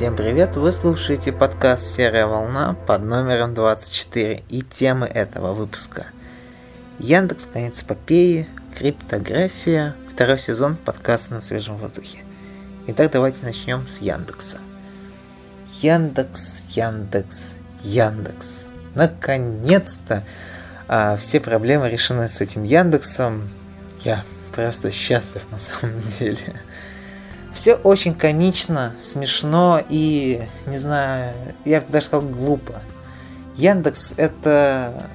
Всем привет! Вы слушаете подкаст «Серая волна» под номером 24 и темы этого выпуска. Яндекс, конец эпопеи, криптография, второй сезон подкаста на свежем воздухе. Итак, давайте начнем с Яндекса. Яндекс, Яндекс, Яндекс. Наконец-то а, все проблемы решены с этим Яндексом. Я просто счастлив на самом деле. Все очень комично, смешно и, не знаю, я бы даже сказал глупо. Яндекс это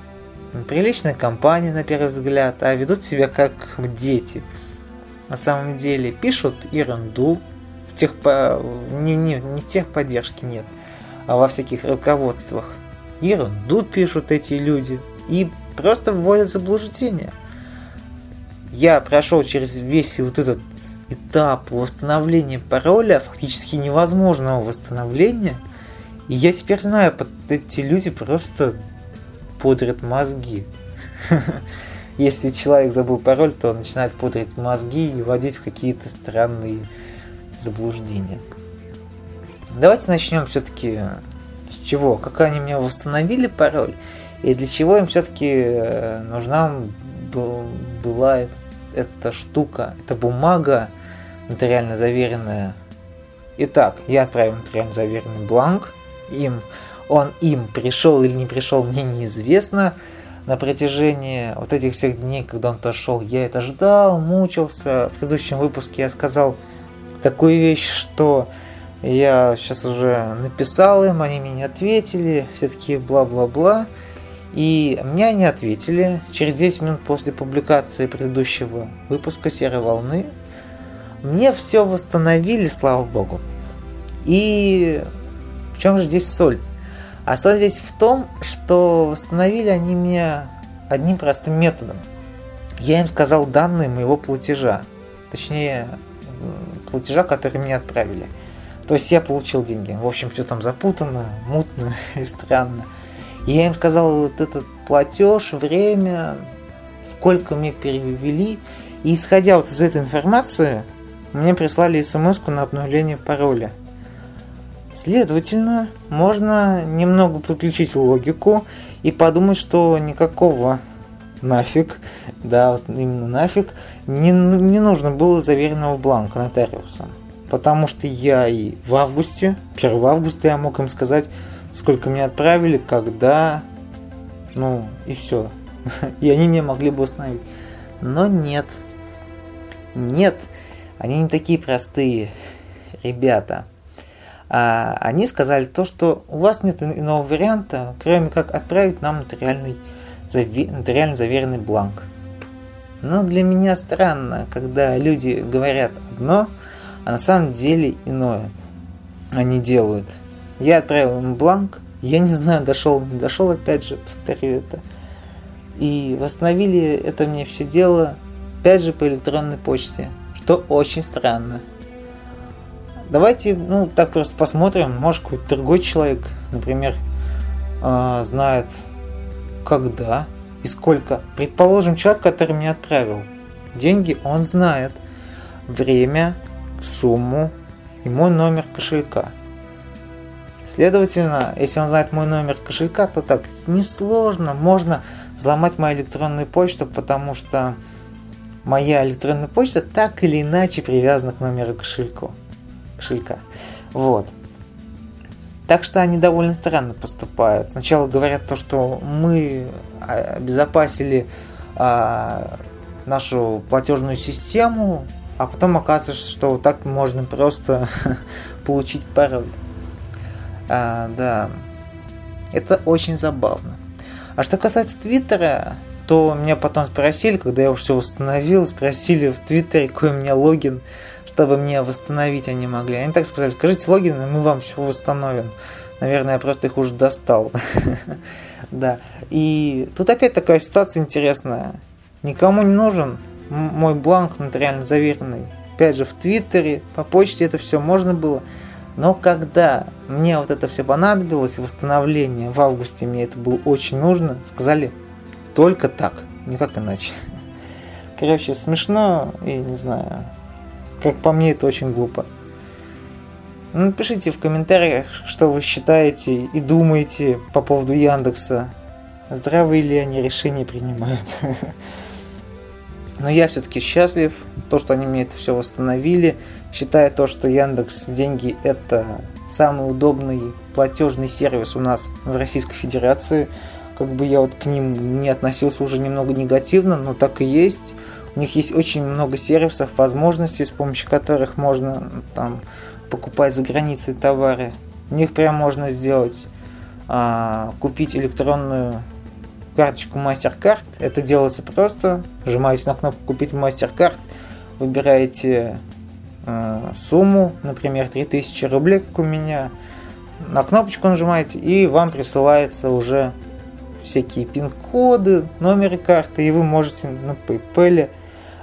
приличная компания на первый взгляд, а ведут себя как дети. На самом деле пишут ерунду, в тех, не, не, не в техподдержке нет, а во всяких руководствах. Ерунду пишут эти люди и просто вводят заблуждение. Я прошел через весь вот этот этап восстановления пароля, фактически невозможного восстановления. И я теперь знаю, эти люди просто пудрят мозги. Если человек забыл пароль, то он начинает пудрить мозги и вводить в какие-то странные заблуждения. Давайте начнем все-таки с чего? Как они мне восстановили пароль? И для чего им все-таки э, нужна была эта, штука, эта бумага, нотариально заверенная. Итак, я отправил нотариально заверенный бланк. Им, он им пришел или не пришел, мне неизвестно. На протяжении вот этих всех дней, когда он отошел, я это ждал, мучился. В предыдущем выпуске я сказал такую вещь, что я сейчас уже написал им, они мне не ответили, все такие бла-бла-бла. И мне они ответили через 10 минут после публикации предыдущего выпуска «Серой волны». Мне все восстановили, слава богу. И в чем же здесь соль? А соль здесь в том, что восстановили они мне одним простым методом. Я им сказал данные моего платежа. Точнее, платежа, который мне отправили. То есть я получил деньги. В общем, все там запутано, мутно и странно. Я им сказал вот этот платеж, время, сколько мне перевели. И исходя вот из этой информации, мне прислали смс на обновление пароля. Следовательно, можно немного подключить логику и подумать, что никакого нафиг, да, вот именно нафиг, не, не нужно было заверенного бланка нотариусом. Потому что я и в августе, 1 августа я мог им сказать, сколько мне отправили, когда, ну и все. И они мне могли бы установить. Но нет. Нет. Они не такие простые ребята. А они сказали то, что у вас нет иного варианта, кроме как отправить нам нотариальный, заве, нотариально заверенный бланк. Но для меня странно, когда люди говорят одно, а на самом деле иное они делают. Я отправил им бланк, я не знаю, дошел, не дошел, опять же, повторю это. И восстановили это мне все дело, опять же, по электронной почте что очень странно. Давайте, ну, так просто посмотрим. Может, какой-то другой человек, например, э, знает, когда и сколько. Предположим, человек, который мне отправил деньги, он знает время, сумму и мой номер кошелька. Следовательно, если он знает мой номер кошелька, то так несложно, можно взломать мою электронную почту, потому что моя электронная почта так или иначе привязана к номеру кошельку, кошелька. Вот. Так что они довольно странно поступают. Сначала говорят то, что мы обезопасили а, нашу платежную систему, а потом оказывается, что так можно просто получить пароль. А, да, это очень забавно. А что касается Твиттера, то меня потом спросили, когда я уже все восстановил, спросили в Твиттере, какой у меня логин, чтобы мне восстановить они могли. Они так сказали, скажите логин, и мы вам все восстановим. Наверное, я просто их уже достал. Да. И тут опять такая ситуация интересная. Никому не нужен мой бланк нотариально заверенный. Опять же, в Твиттере, по почте это все можно было. Но когда мне вот это все понадобилось, восстановление в августе, мне это было очень нужно, сказали, только так, никак иначе. Короче, смешно и не знаю. Как по мне, это очень глупо. Ну, напишите в комментариях, что вы считаете и думаете по поводу Яндекса. Здравые ли они решения принимают. Но я все-таки счастлив, то, что они мне это все восстановили. Считаю то, что Яндекс Деньги это самый удобный платежный сервис у нас в Российской Федерации. Как бы я вот к ним не относился уже немного негативно, но так и есть. У них есть очень много сервисов, возможностей, с помощью которых можно там покупать за границей товары. У них прям можно сделать, а, купить электронную карточку MasterCard. Это делается просто. Нажимаете на кнопку «Купить MasterCard», выбираете э, сумму, например, 3000 рублей, как у меня. На кнопочку нажимаете, и вам присылается уже всякие пин-коды, номеры карты, и вы можете на PayPal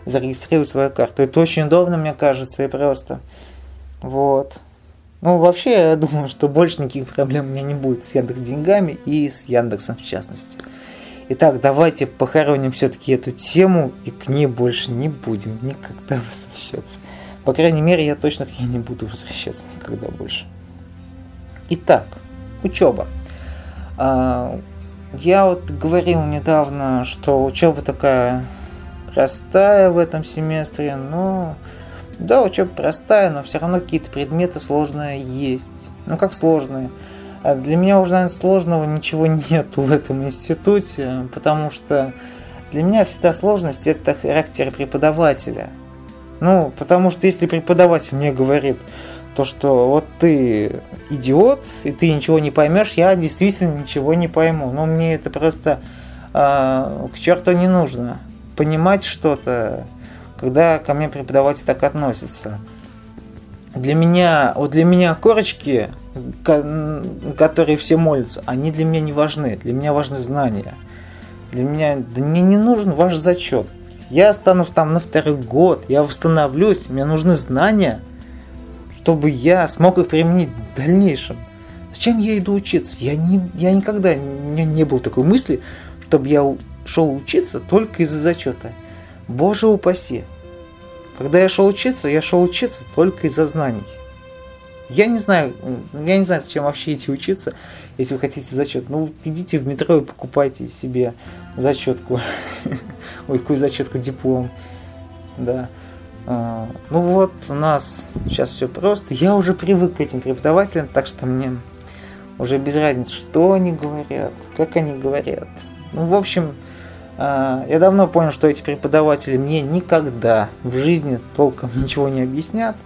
зарегистрировать свою карту. Это очень удобно, мне кажется, и просто. Вот. Ну, вообще, я думаю, что больше никаких проблем у меня не будет с Яндекс деньгами и с Яндексом в частности. Итак, давайте похороним все-таки эту тему и к ней больше не будем никогда возвращаться. По крайней мере, я точно к ней не буду возвращаться никогда больше. Итак, учеба. А, я вот говорил недавно, что учеба такая простая в этом семестре, но да, учеба простая, но все равно какие-то предметы сложные есть. Ну как сложные? А для меня уже, наверное, сложного ничего нету в этом институте, потому что для меня всегда сложность это характер преподавателя. Ну, потому что если преподаватель мне говорит, то, что вот ты идиот, и ты ничего не поймешь, я действительно ничего не пойму. Но мне это просто э, к черту не нужно. Понимать что-то, когда ко мне преподаватель так относится. Для меня, вот для меня корочки которые все молятся, они для меня не важны. Для меня важны знания. Для меня, да мне не нужен ваш зачет. Я останусь там на второй год, я восстановлюсь, мне нужны знания, чтобы я смог их применить в дальнейшем. Зачем я иду учиться? Я, не, я никогда, не, не было такой мысли, чтобы я шел учиться только из-за зачета. Боже упаси. Когда я шел учиться, я шел учиться только из-за знаний. Я не знаю, я не знаю, зачем вообще идти учиться, если вы хотите зачет. Ну, идите в метро и покупайте себе зачетку. Ой, какую зачетку, диплом. Да. А, ну вот, у нас сейчас все просто. Я уже привык к этим преподавателям, так что мне уже без разницы, что они говорят, как они говорят. Ну, в общем, а, я давно понял, что эти преподаватели мне никогда в жизни толком ничего не объяснят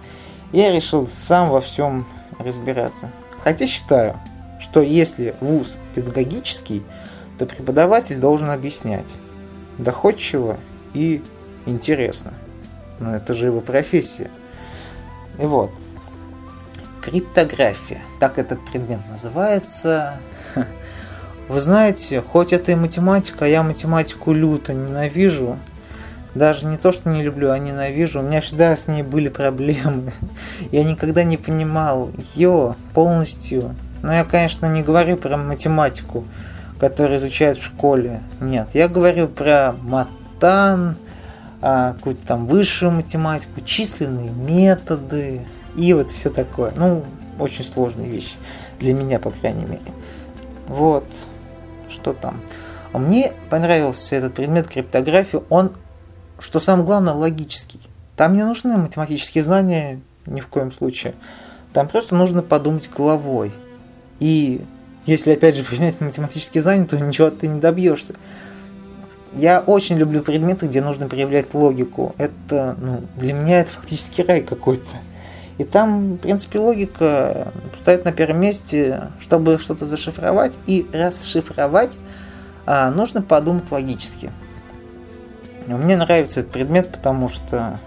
я решил сам во всем разбираться. Хотя считаю, что если вуз педагогический, то преподаватель должен объяснять доходчиво и интересно. Но это же его профессия. И вот. Криптография. Так этот предмет называется. Вы знаете, хоть это и математика, я математику люто ненавижу, даже не то, что не люблю, а ненавижу. У меня всегда с ней были проблемы. Я никогда не понимал ее полностью. Но я, конечно, не говорю про математику, которую изучают в школе. Нет, я говорю про матан, а, какую-то там высшую математику, численные методы и вот все такое. Ну, очень сложные вещи. Для меня, по крайней мере. Вот. Что там? Мне понравился этот предмет криптографии. Он что самое главное, логический. Там не нужны математические знания ни в коем случае. Там просто нужно подумать головой. И если опять же применять математические знания, то ничего ты не добьешься. Я очень люблю предметы, где нужно проявлять логику. Это, ну, для меня это фактически рай какой-то. И там, в принципе, логика стоит на первом месте, чтобы что-то зашифровать и расшифровать, а, нужно подумать логически. Мне нравится этот предмет, потому что,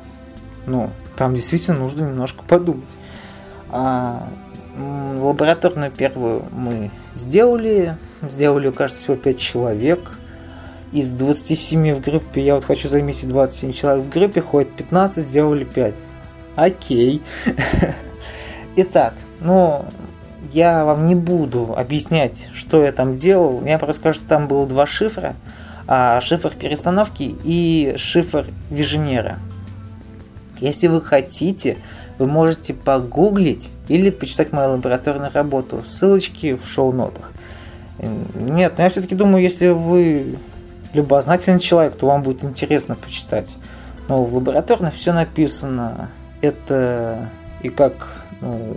ну, там действительно нужно немножко подумать. А, лабораторную первую мы сделали. Сделали, кажется, всего 5 человек. Из 27 в группе, я вот хочу заметить 27 человек в группе, ходит 15, сделали 5. Окей. Итак, ну, я вам не буду объяснять, что я там делал. Я просто скажу, что там было два шифра шифр перестановки и шифр виженера. Если вы хотите вы можете погуглить или почитать мою лабораторную работу. Ссылочки в шоу-нотах. Нет, но я все-таки думаю, если вы любознательный человек, то вам будет интересно почитать. Но в лабораторной все написано. Это и как ну,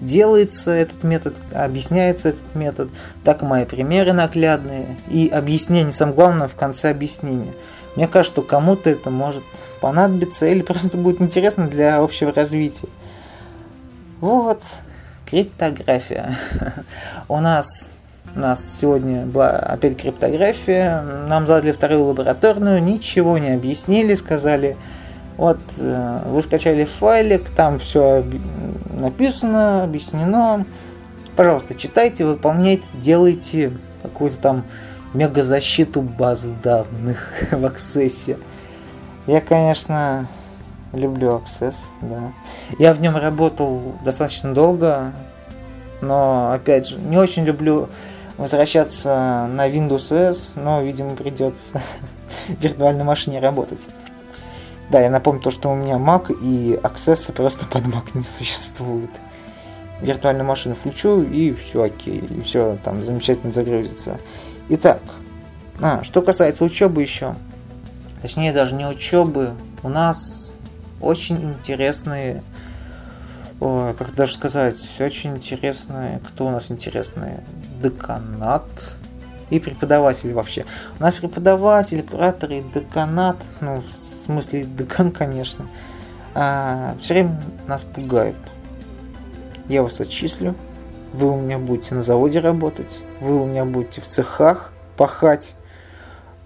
делается этот метод, объясняется этот метод, так мои примеры наглядные и объяснение, самое главное, в конце объяснения. Мне кажется, что кому-то это может понадобиться или просто будет интересно для общего развития. Вот, криптография. У нас у нас сегодня была опять криптография. Нам задали вторую лабораторную, ничего не объяснили, сказали, вот э, вы скачали файлик, там все написано, объяснено. Пожалуйста, читайте, выполняйте, делайте какую-то там мегазащиту баз данных в Access. Я, конечно, люблю Access, да. Я в нем работал достаточно долго, но, опять же, не очень люблю возвращаться на Windows OS, но, видимо, придется в виртуальной машине работать. Да, я напомню то, что у меня Mac и Access просто под Mac не существует. Виртуальную машину включу и все окей, и все там замечательно загрузится. Итак, а, что касается учебы еще, точнее даже не учебы, у нас очень интересные Ой, как даже сказать, очень интересные. Кто у нас интересные? Деканат и преподаватели вообще. У нас преподаватели, кураторы деканат, ну, в смысле декан, конечно, а, все время нас пугают. Я вас отчислю, вы у меня будете на заводе работать, вы у меня будете в цехах пахать,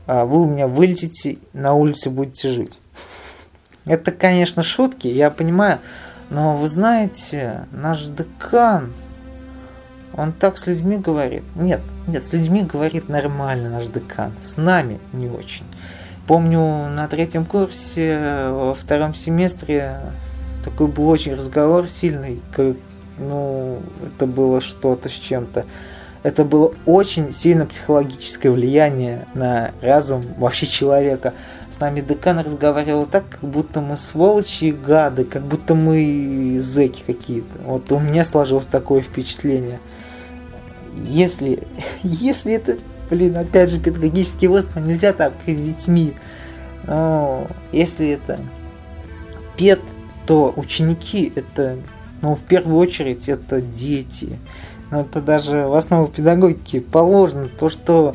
а вы у меня вылетите, на улице будете жить. Это, конечно, шутки, я понимаю, но вы знаете, наш декан, он так с людьми говорит. Нет, нет, с людьми говорит нормально наш декан. С нами не очень. Помню, на третьем курсе, во втором семестре, такой был очень разговор сильный, как, ну, это было что-то с чем-то. Это было очень сильно психологическое влияние на разум вообще человека нами декан разговаривал так, как будто мы сволочи и гады, как будто мы зэки какие-то. Вот у меня сложилось такое впечатление. Если, если это, блин, опять же, педагогический возраст, нельзя так с детьми. Но если это пед, то ученики это, ну, в первую очередь, это дети. Но это даже в основу педагогики положено то, что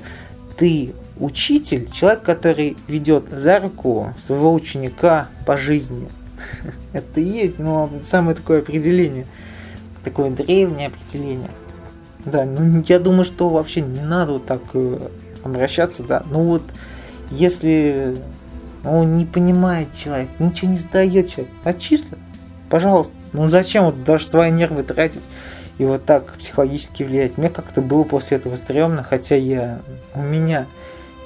ты Учитель – человек, который ведет за руку своего ученика по жизни. Это и есть ну, самое такое определение, такое древнее определение. Да, ну я думаю, что вообще не надо вот так э, обращаться, да. Ну вот, если он не понимает человек, ничего не сдает человек, отчислят, пожалуйста. Ну зачем вот даже свои нервы тратить и вот так психологически влиять? Мне как-то было после этого стрёмно, хотя я, у меня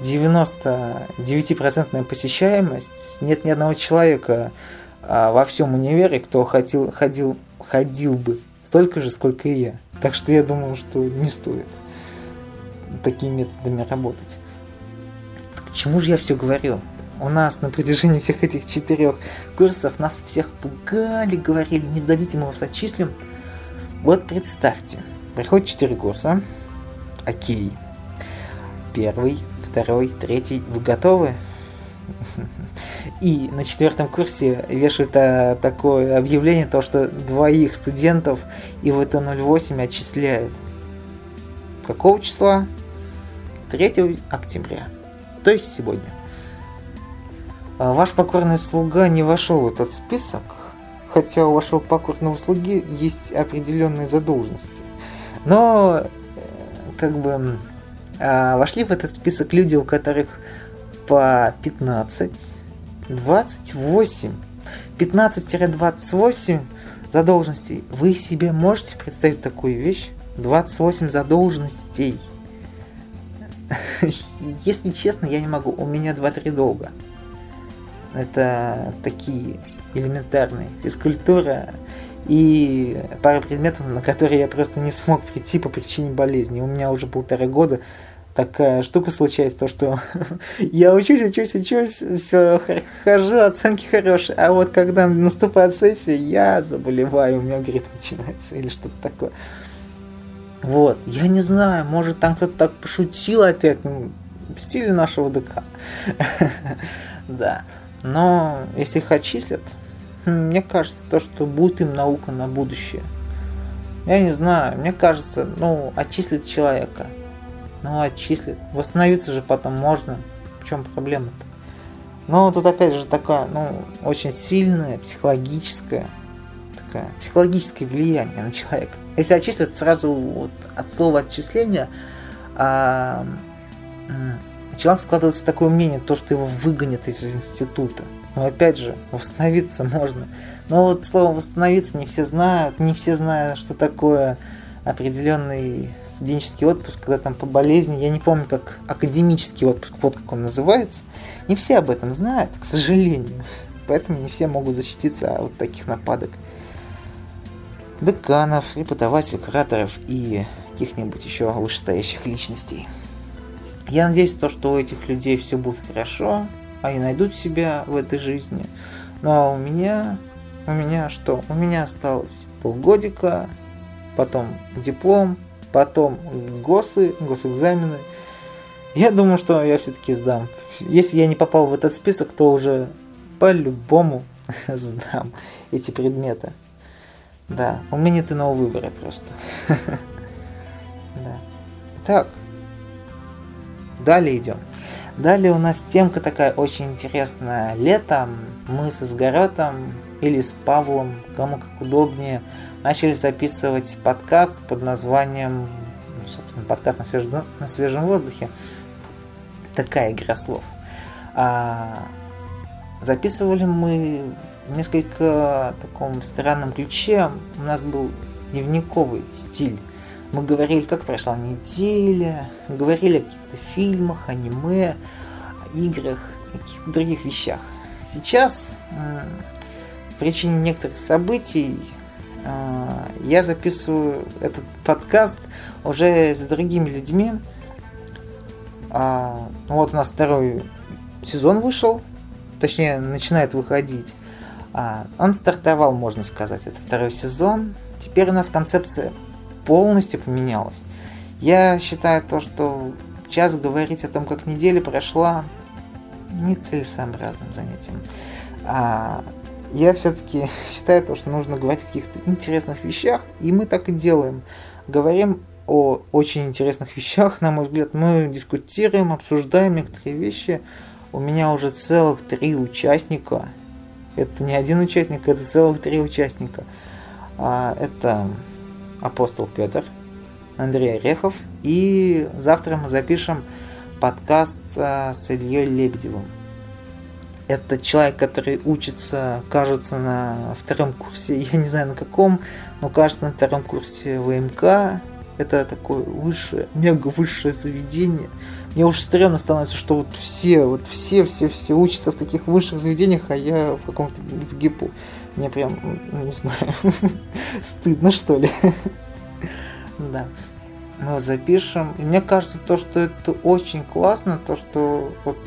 99% посещаемость, нет ни одного человека а, во всем универе, кто ходил, ходил, ходил бы столько же, сколько и я. Так что я думаю, что не стоит такими методами работать. К чему же я все говорю? У нас на протяжении всех этих четырех курсов нас всех пугали, говорили, не сдадите, мы вас отчислим. Вот представьте, приходит четыре курса, окей, первый, второй, третий. Вы готовы? И на четвертом курсе вешают а, такое объявление, то что двоих студентов и в это 08 отчисляют. Какого числа? 3 октября. То есть сегодня. А ваш покорный слуга не вошел в этот список, хотя у вашего покорного слуги есть определенные задолженности. Но, э, как бы, а, вошли в этот список люди, у которых по 15, 28, 15-28 задолженностей. Вы себе можете представить такую вещь? 28 задолженностей. Если честно, я не могу. У меня 2-3 долга. Это такие элементарные. Физкультура, и пара предметов, на которые я просто не смог прийти по причине болезни. У меня уже полтора года такая штука случается, то что я учусь, учусь, учусь, все, хожу, оценки хорошие, а вот когда наступает сессия, я заболеваю, у меня грипп начинается или что-то такое. Вот, я не знаю, может там кто-то так пошутил опять, ну, в стиле нашего ДК. Да, но если их отчислят, мне кажется, то, что будет им наука на будущее. Я не знаю, мне кажется, ну, отчислить человека – ну, отчислят. Восстановиться же потом можно. В чем проблема-то? Но тут опять же такое, ну, очень сильное психологическое, такое психологическое влияние на человека. Если отчислят, сразу вот от слова отчисления а, человек складывается такое мнение, то, что его выгонят из института. Но опять же, восстановиться можно. Но вот слово восстановиться не все знают, не все знают, что такое определенный студенческий отпуск, когда там по болезни, я не помню, как академический отпуск, вот как он называется. Не все об этом знают, к сожалению. Поэтому не все могут защититься от таких нападок. Деканов, преподавателей, кураторов и каких-нибудь еще вышестоящих личностей. Я надеюсь, то, что у этих людей все будет хорошо, они найдут себя в этой жизни. Ну а у меня, у меня что? У меня осталось полгодика, потом диплом, потом госы, госэкзамены. Я думаю, что я все-таки сдам. Если я не попал в этот список, то уже по-любому сдам эти предметы. Да, у меня нет иного выбора просто. Да. Так, далее идем. Далее у нас темка такая очень интересная. Летом мы с Изгородом или с Павлом, кому как удобнее, начали записывать подкаст под названием, ну, собственно, подкаст на свежем, на свежем воздухе. Такая игра слов. А, записывали мы в несколько таком странном ключе. У нас был дневниковый стиль. Мы говорили, как прошла неделя, говорили о каких-то фильмах, аниме, играх, каких-то других вещах. Сейчас, в причине некоторых событий, я записываю этот подкаст уже с другими людьми. А, ну вот у нас второй сезон вышел, точнее начинает выходить. А, он стартовал, можно сказать, это второй сезон. Теперь у нас концепция полностью поменялась. Я считаю то, что час говорить о том, как неделя прошла, нецелесообразным занятием. А, я все-таки считаю, то, что нужно говорить о каких-то интересных вещах, и мы так и делаем. Говорим о очень интересных вещах, на мой взгляд, мы дискутируем, обсуждаем некоторые вещи. У меня уже целых три участника. Это не один участник, это целых три участника. А, это апостол Петр, Андрей Орехов, и завтра мы запишем подкаст а, с Ильей Лебедевым. Это человек, который учится, кажется, на втором курсе, я не знаю на каком, но кажется на втором курсе ВМК. Это такое высшее, мега высшее заведение. Мне уж стрёмно становится, что вот все, вот все, все, все учатся в таких высших заведениях, а я в каком-то в ГИПу. Мне прям, ну, не знаю, стыдно что ли. Да. Мы его запишем. И мне кажется, то, что это очень классно, то, что вот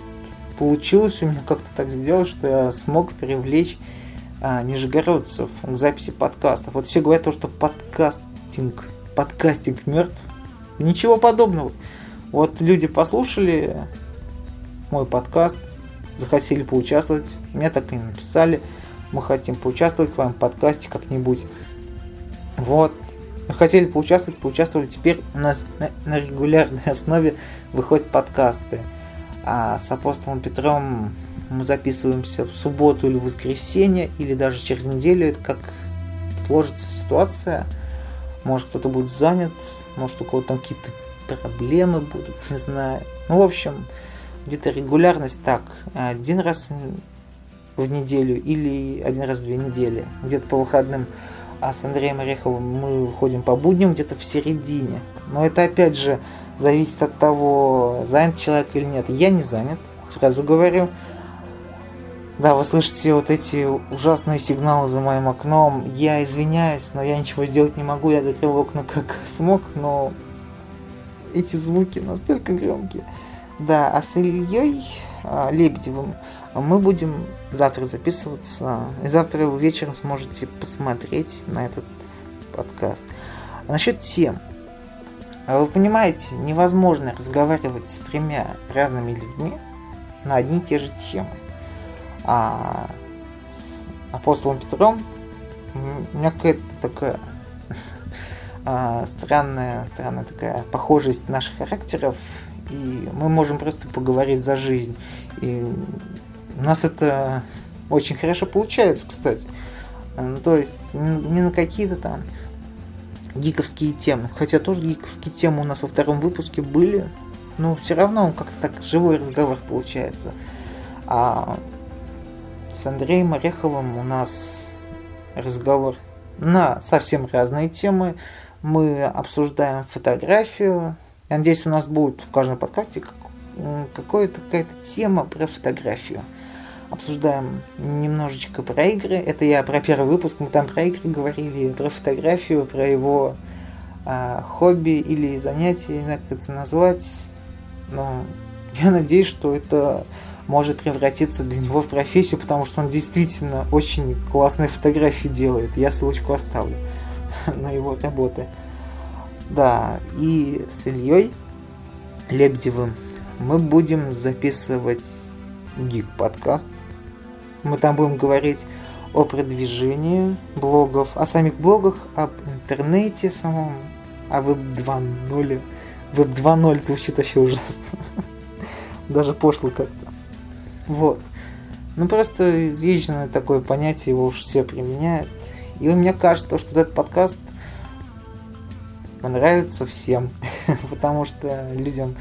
получилось у меня как-то так сделать, что я смог привлечь а, нижегородцев к записи подкастов. Вот все говорят то, что подкастинг, подкастинг мертв. Ничего подобного. Вот люди послушали мой подкаст, захотели поучаствовать, мне так и написали, мы хотим поучаствовать в твоем подкасте как-нибудь. Вот, хотели поучаствовать, поучаствовали. Теперь у нас на, на регулярной основе выходят подкасты. А с апостолом Петром мы записываемся в субботу или в воскресенье, или даже через неделю. Это как сложится ситуация. Может кто-то будет занят, может у кого-то там какие-то проблемы будут, не знаю. Ну, в общем, где-то регулярность так. Один раз в неделю или один раз в две недели. Где-то по выходным. А с Андреем Ореховым мы выходим по будням где-то в середине. Но это опять же зависит от того, занят человек или нет. Я не занят, сразу говорю. Да, вы слышите вот эти ужасные сигналы за моим окном. Я извиняюсь, но я ничего сделать не могу. Я закрыл окна как смог, но эти звуки настолько громкие. Да, а с Ильей а, Лебедевым мы будем завтра записываться. И завтра вы вечером сможете посмотреть на этот подкаст. А насчет тем. А вы понимаете, невозможно разговаривать с тремя разными людьми на одни и те же темы. А с апостолом Петром у меня какая-то такая а, странная, странная такая похожесть наших характеров, и мы можем просто поговорить за жизнь. И у нас это очень хорошо получается, кстати. Ну, то есть не на какие-то там гиковские темы. Хотя тоже гиковские темы у нас во втором выпуске были, но все равно он как-то так живой разговор получается. А с Андреем Ореховым у нас разговор на совсем разные темы. Мы обсуждаем фотографию. Я надеюсь, у нас будет в каждом подкасте какая-то какая-то тема про фотографию. Обсуждаем немножечко про игры. Это я про первый выпуск, мы там про игры говорили, про фотографию, про его а, хобби или занятие, не знаю, как это назвать. Но я надеюсь, что это может превратиться для него в профессию, потому что он действительно очень классные фотографии делает. Я ссылочку оставлю на его работы. Да, и с Ильей Лебедевым мы будем записывать гик подкаст. Мы там будем говорить о продвижении блогов, о самих блогах, об интернете самом, о веб 2.0. Веб 2.0 звучит вообще ужасно. Даже пошло как-то. Вот. Ну, просто изъезженное такое понятие, его уж все применяют. И мне кажется, что этот подкаст понравится всем, потому что людям,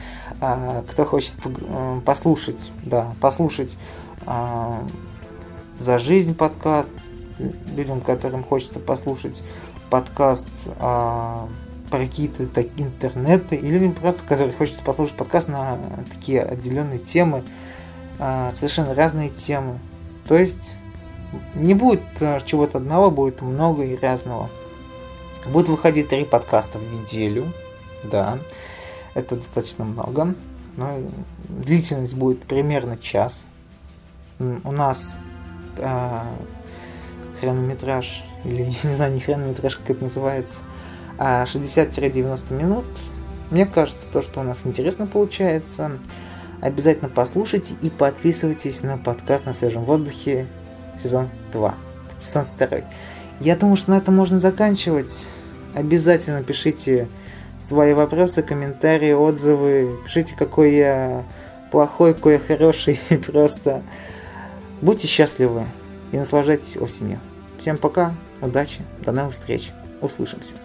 кто хочет э, послушать, да, послушать а, за жизнь подкаст, людям, которым хочется послушать подкаст а, про какие-то такие интернеты, или людям просто, которые хочется послушать подкаст на такие отделенные темы, а, совершенно разные темы. То есть не будет э, чего-то одного, будет много и разного. Будет выходить три подкаста в неделю. Да, это достаточно много. Но длительность будет примерно час. У нас э, хронометраж, или я не знаю, не хронометраж, как это называется, а 60-90 минут. Мне кажется, то, что у нас интересно получается. Обязательно послушайте и подписывайтесь на подкаст на свежем воздухе сезон 2. Сезон 2. Я думаю, что на этом можно заканчивать. Обязательно пишите свои вопросы, комментарии, отзывы. Пишите, какой я плохой, какой я хороший. Просто будьте счастливы и наслаждайтесь осенью. Всем пока, удачи, до новых встреч. Услышимся.